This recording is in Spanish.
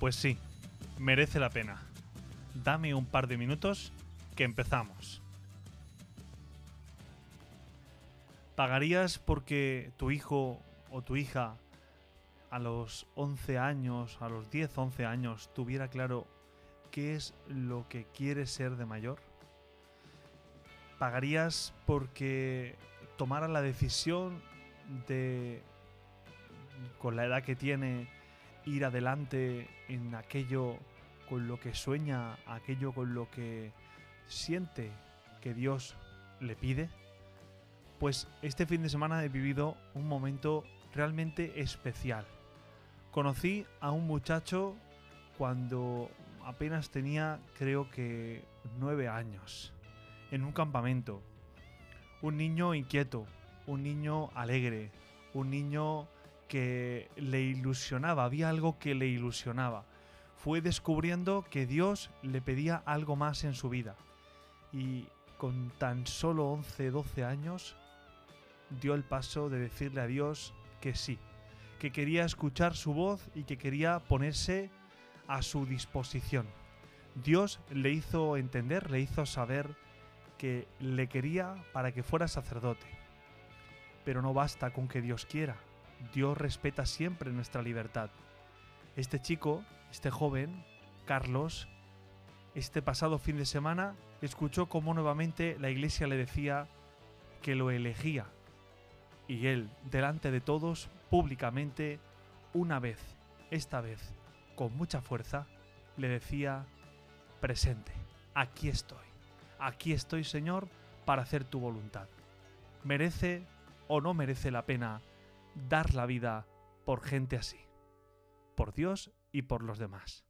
Pues sí, merece la pena. Dame un par de minutos que empezamos. ¿Pagarías porque tu hijo o tu hija a los 11 años, a los 10, 11 años, tuviera claro qué es lo que quiere ser de mayor? ¿Pagarías porque tomara la decisión de, con la edad que tiene, ir adelante en aquello con lo que sueña, aquello con lo que siente que Dios le pide? Pues este fin de semana he vivido un momento realmente especial. Conocí a un muchacho cuando apenas tenía creo que nueve años, en un campamento. Un niño inquieto, un niño alegre, un niño que le ilusionaba, había algo que le ilusionaba. Fue descubriendo que Dios le pedía algo más en su vida. Y con tan solo 11, 12 años, dio el paso de decirle a Dios que sí, que quería escuchar su voz y que quería ponerse a su disposición. Dios le hizo entender, le hizo saber que le quería para que fuera sacerdote. Pero no basta con que Dios quiera. Dios respeta siempre nuestra libertad. Este chico, este joven, Carlos, este pasado fin de semana escuchó cómo nuevamente la iglesia le decía que lo elegía y él, delante de todos, públicamente, una vez, esta vez, con mucha fuerza, le decía, presente, aquí estoy, aquí estoy Señor para hacer tu voluntad. ¿Merece o no merece la pena dar la vida por gente así? Por Dios y por los demás.